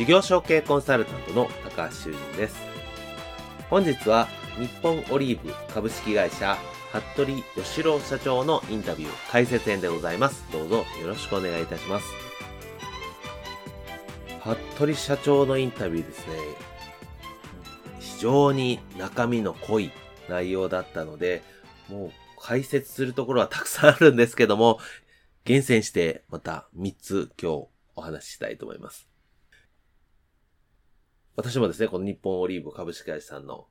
事業承継コンサルタントの高橋修人です。本日は日本オリーブ株式会社服部義郎社長のインタビュー解説編でございます。どうぞよろしくお願いいたします。服部社長のインタビューですね。非常に中身の濃い内容だったので、もう解説するところはたくさんあるんですけども、厳選してまた3つ今日お話ししたいと思います。私もですね、この日本オリーブ株式会社さんの、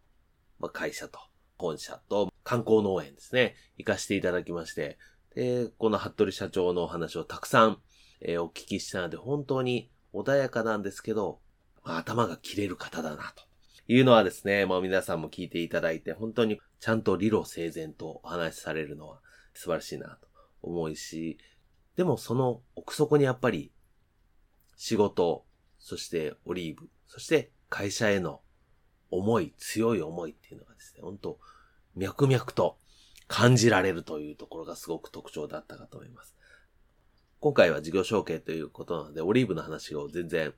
ま、会社と、本社と観光農園ですね、行かせていただきまして、で、この服部社長のお話をたくさん、えー、お聞きしたので、本当に穏やかなんですけど、まあ、頭が切れる方だな、と。いうのはですね、まあ皆さんも聞いていただいて、本当にちゃんと理路整然とお話しされるのは素晴らしいなと思うし、でもその奥底にやっぱり仕事、そしてオリーブ、そして会社への思い、強い思いっていうのがですね、本当脈々と感じられるというところがすごく特徴だったかと思います。今回は事業承継ということなので、オリーブの話を全然、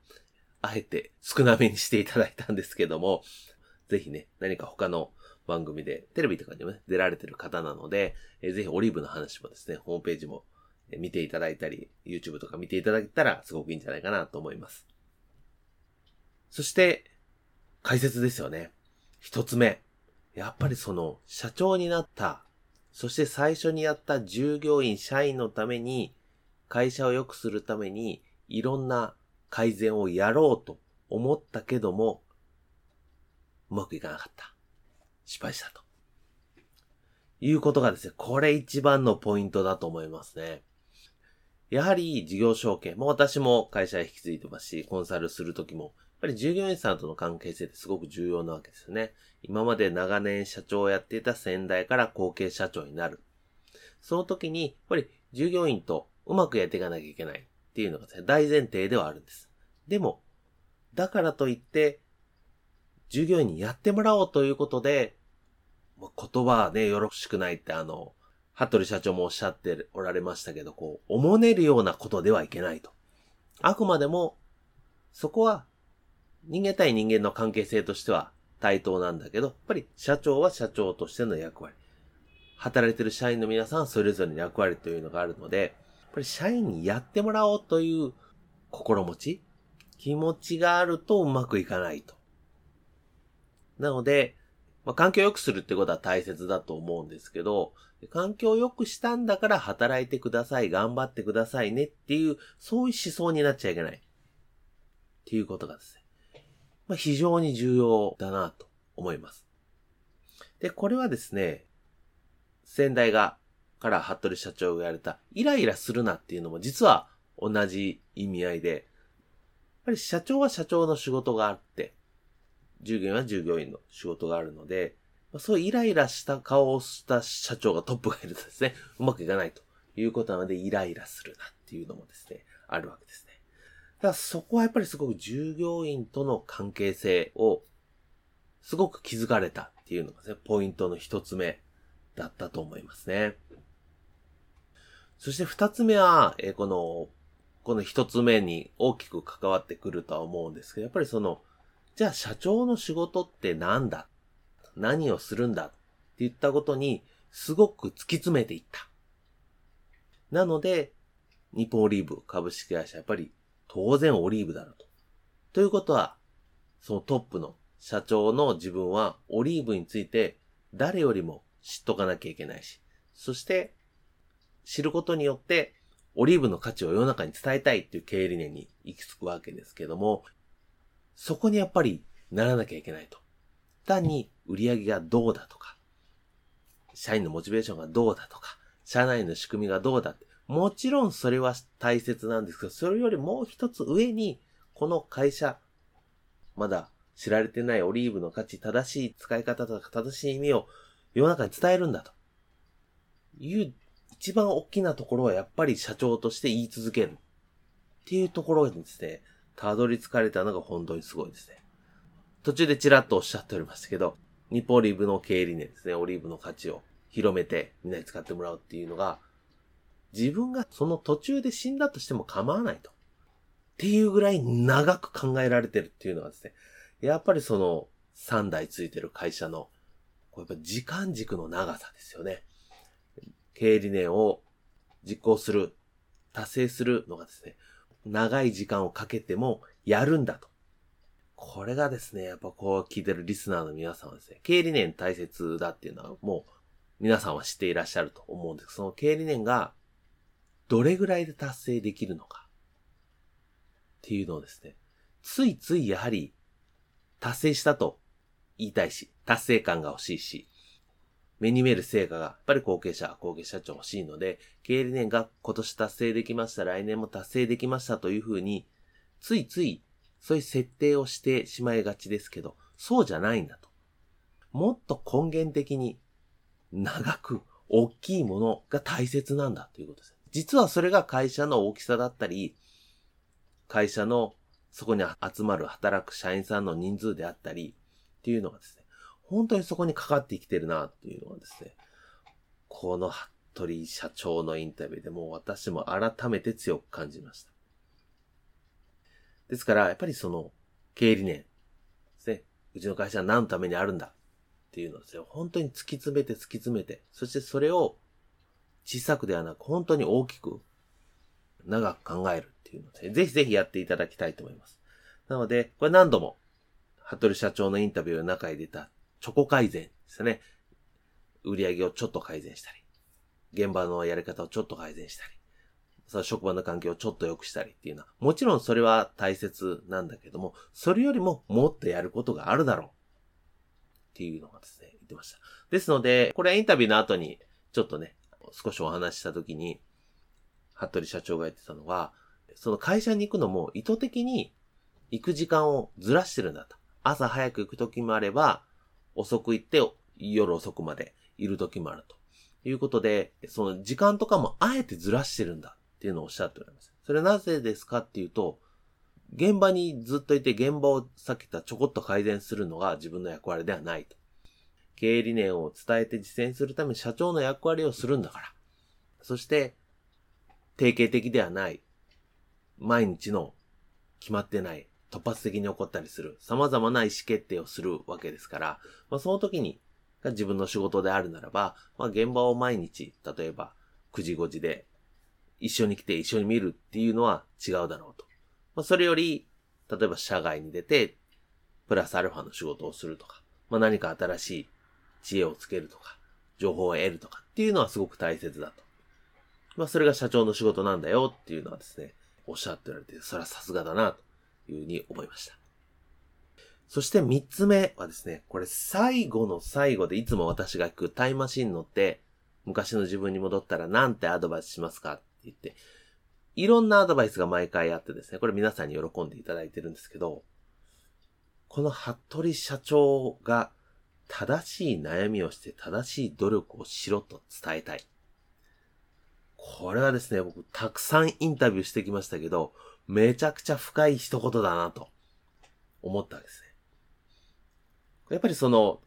あえて少なめにしていただいたんですけども、ぜひね、何か他の番組で、テレビとかにもね、出られてる方なので、えぜひオリーブの話もですね、ホームページも見ていただいたり、YouTube とか見ていただけたらすごくいいんじゃないかなと思います。そして、解説ですよね。一つ目。やっぱりその、社長になった、そして最初にやった従業員、社員のために、会社を良くするために、いろんな改善をやろうと思ったけども、うまくいかなかった。失敗したと。いうことがですね、これ一番のポイントだと思いますね。やはり事業承継、も私も会社へ引き継いでますし、コンサルするときもぱり従業員さんとの関係性ってすごく重要なわけですよね。今まで長年社長をやっていた先代から後継社長になる。その時に、やっぱり従業員とうまくやっていかなきゃいけないっていうのが、大前提ではあるんです。でも、だからといって、従業員にやってもらおうということで、言葉はね、よろしくないってあの、服部社長もおっしゃっておられましたけど、こう、おもねるようなことではいけないと。あくまでも、そこは人間対人間の関係性としては対等なんだけど、やっぱり社長は社長としての役割。働いてる社員の皆さんそれぞれの役割というのがあるので、やっぱり社員にやってもらおうという心持ち、気持ちがあるとうまくいかないと。なので、まあ、環境を良くするってことは大切だと思うんですけど、環境を良くしたんだから働いてください、頑張ってくださいねっていう、そういう思想になっちゃいけない。っていうことがですね。まあ、非常に重要だなと思います。で、これはですね、先代が、から服部社長が言われた、イライラするなっていうのも実は同じ意味合いで、やっぱり社長は社長の仕事があって、従業員は従業員の仕事があるので、まあ、そうイライラした顔をした社長がトップがいるとですね、うまくいかないということなので、イライラするなっていうのもですね、あるわけですね。だからそこはやっぱりすごく従業員との関係性をすごく気づかれたっていうのがね、ポイントの一つ目だったと思いますね。そして二つ目は、えー、この、この一つ目に大きく関わってくるとは思うんですけど、やっぱりその、じゃあ社長の仕事って何だ？何をするんだ？って言ったことに、すごく突き詰めていった。なので、日本オリーブ株式会社、やっぱり当然オリーブだろうと。ということは、そのトップの社長の自分はオリーブについて誰よりも知っとかなきゃいけないし、そして知ることによってオリーブの価値を世の中に伝えたいっていう経営理念に行き着くわけですけども、そこにやっぱりならなきゃいけないと。単に売り上げがどうだとか、社員のモチベーションがどうだとか、社内の仕組みがどうだって、もちろんそれは大切なんですけど、それよりもう一つ上に、この会社、まだ知られてないオリーブの価値、正しい使い方とか正しい意味を世の中に伝えるんだと。いう一番大きなところはやっぱり社長として言い続ける。っていうところにですね、たどり着かれたのが本当にすごいですね。途中でちらっとおっしゃっておりましたけど、日本オリーブの経営理念ですね、オリーブの価値を広めてみんなに使ってもらうっていうのが、自分がその途中で死んだとしても構わないと。っていうぐらい長く考えられてるっていうのがですね、やっぱりその3台ついてる会社の、これやっぱ時間軸の長さですよね。経営理念を実行する、達成するのがですね、長い時間をかけてもやるんだと。これがですね、やっぱこう聞いてるリスナーの皆さんはですね、経営理念大切だっていうのはもう皆さんは知っていらっしゃると思うんですその経営理念がどれぐらいで達成できるのかっていうのをですね、ついついやはり達成したと言いたいし、達成感が欲しいし、目に見える成果が、やっぱり後継者、後継社長欲しいので、経営理念が今年達成できました、来年も達成できましたというふうに、ついついそういう設定をしてしまいがちですけど、そうじゃないんだと。もっと根源的に長く大きいものが大切なんだということです。実はそれが会社の大きさだったり、会社のそこに集まる働く社員さんの人数であったりっていうのがですね、本当にそこにかかってきてるなっていうのがですね、この服部社長のインタビューでも私も改めて強く感じました。ですから、やっぱりその、経営理念ですね。うちの会社は何のためにあるんだっていうのをですね、本当に突き詰めて突き詰めて、そしてそれを小さくではなく本当に大きく長く考えるっていうので、ぜひぜひやっていただきたいと思います。なので、これ何度も、服部社長のインタビューの中に出たチョコ改善ですね。売り上げをちょっと改善したり、現場のやり方をちょっと改善したり、その職場の環境をちょっと良くしたりっていうのは、もちろんそれは大切なんだけども、それよりももっとやることがあるだろう。っていうのがですね、言ってました。ですので、これはインタビューの後に、ちょっとね、少しお話しした時に、服部社長が言ってたのは、その会社に行くのも意図的に行く時間をずらしてるんだと。朝早く行く時もあれば、遅く行って夜遅くまでいる時もあると。いうことで、その時間とかもあえてずらしてるんだ。っていうのをおっしゃっております。それなぜですかっていうと、現場にずっといて現場をさっき言ったちょこっと改善するのが自分の役割ではないと。経営理念を伝えて実践するために社長の役割をするんだから。そして、定型的ではない、毎日の決まってない、突発的に起こったりする、様々な意思決定をするわけですから、まあ、その時に、が自分の仕事であるならば、まあ、現場を毎日、例えば9時5時で一緒に来て一緒に見るっていうのは違うだろうと。まあ、それより、例えば社外に出て、プラスアルファの仕事をするとか、まあ、何か新しい知恵をつけるとか、情報を得るとかっていうのはすごく大切だと。まあ、それが社長の仕事なんだよっていうのはですね、おっしゃっておられて、それはさすがだな、というふうに思いました。そして三つ目はですね、これ最後の最後でいつも私が聞くタイマシン乗って、昔の自分に戻ったらなんてアドバイスしますかって言って、いろんなアドバイスが毎回あってですね、これ皆さんに喜んでいただいてるんですけど、この服部社長が正しい悩みをして正しい努力をしろと伝えたい。これはですね、僕たくさんインタビューしてきましたけど、めちゃくちゃ深い一言だなと思ったんですね。やっぱりその、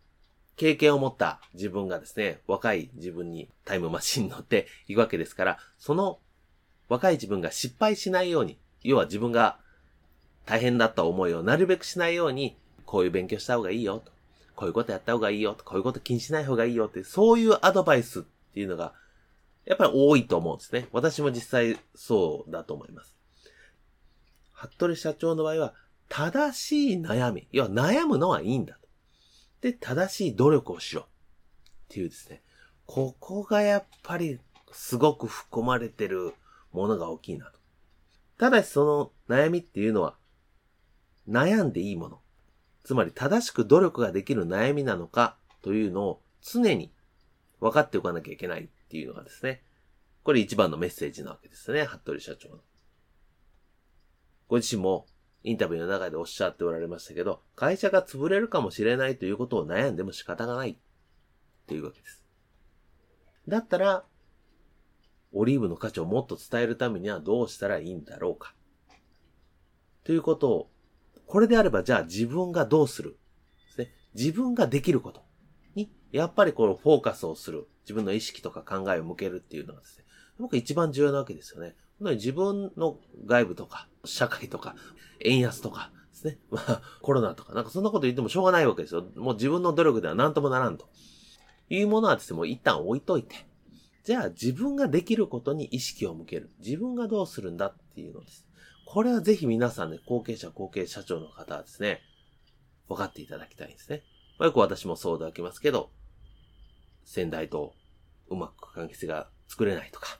経験を持った自分がですね、若い自分にタイムマシンに乗っていくわけですから、その若い自分が失敗しないように、要は自分が大変だった思いをなるべくしないように、こういう勉強した方がいいよと。こういうことやった方がいいよ。こういうこと気にしない方がいいよって、そういうアドバイスっていうのが、やっぱり多いと思うんですね。私も実際そうだと思います。服部社長の場合は、正しい悩み、要は悩むのはいいんだと。で、正しい努力をしろ。っていうですね。ここがやっぱりすごく含まれてるものが大きいなと。ただしその悩みっていうのは悩んでいいもの。つまり正しく努力ができる悩みなのかというのを常に分かっておかなきゃいけないっていうのがですね。これ一番のメッセージなわけですね。服部社長の。ご自身もインタビューの中でおっしゃっておられましたけど、会社が潰れるかもしれないということを悩んでも仕方がないっていうわけです。だったら、オリーブの価値をもっと伝えるためにはどうしたらいいんだろうか。ということを、これであればじゃあ自分がどうする？ですね。自分ができることに、やっぱりこのフォーカスをする。自分の意識とか考えを向けるっていうのがですね。僕一番重要なわけですよね。自分の外部とか、社会とか、円安とかですね。まあ、コロナとか、なんかそんなこと言ってもしょうがないわけですよ。もう自分の努力では何ともならんと。いうものはですね、もう一旦置いといて。じゃあ自分ができることに意識を向ける。自分がどうするんだっていうのです。これはぜひ皆さんね、後継者、後継社長の方はですね、分かっていただきたいんですね。まあ、よく私もそうできますけど、先代とうまく関係性が作れないとか、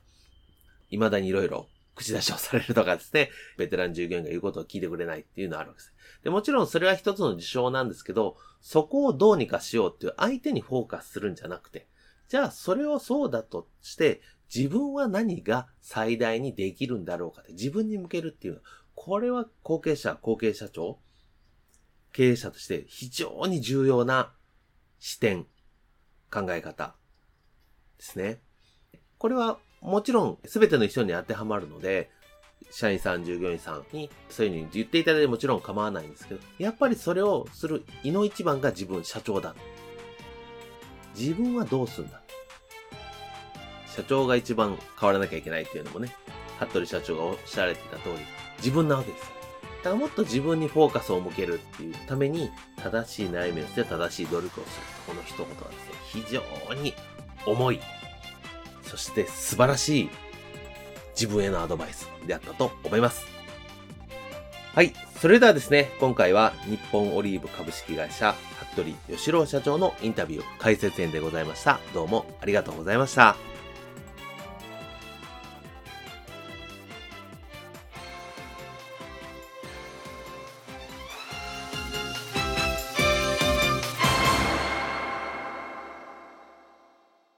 未だに色々口出しをされるとかですね、ベテラン従業員が言うことを聞いてくれないっていうのはあるわけです。で、もちろんそれは一つの事象なんですけど、そこをどうにかしようっていう相手にフォーカスするんじゃなくて、じゃあそれをそうだとして、自分は何が最大にできるんだろうかって自分に向けるっていうのは、これは後継者、後継社長、経営者として非常に重要な視点、考え方ですね。これはもちろん全ての人に当てはまるので、社員さん、従業員さんにそういうふうに言っていただいてもちろん構わないんですけど、やっぱりそれをする胃の一番が自分、社長だ。自分はどうするんだ？社長が一番変わらなきゃいけないっていうのもね、服部社長がおっしゃられてた通り、自分なわけです。だからもっと自分にフォーカスを向けるっていうために、正しい悩みをして正しい努力をする。この一言はですね、非常に重いそして素晴らしい自分へのアドバイスであったと思います。はい。それではですね、今回は日本オリーブ株式会社、服部義郎社長のインタビュー解説編でございました。どうもありがとうございました。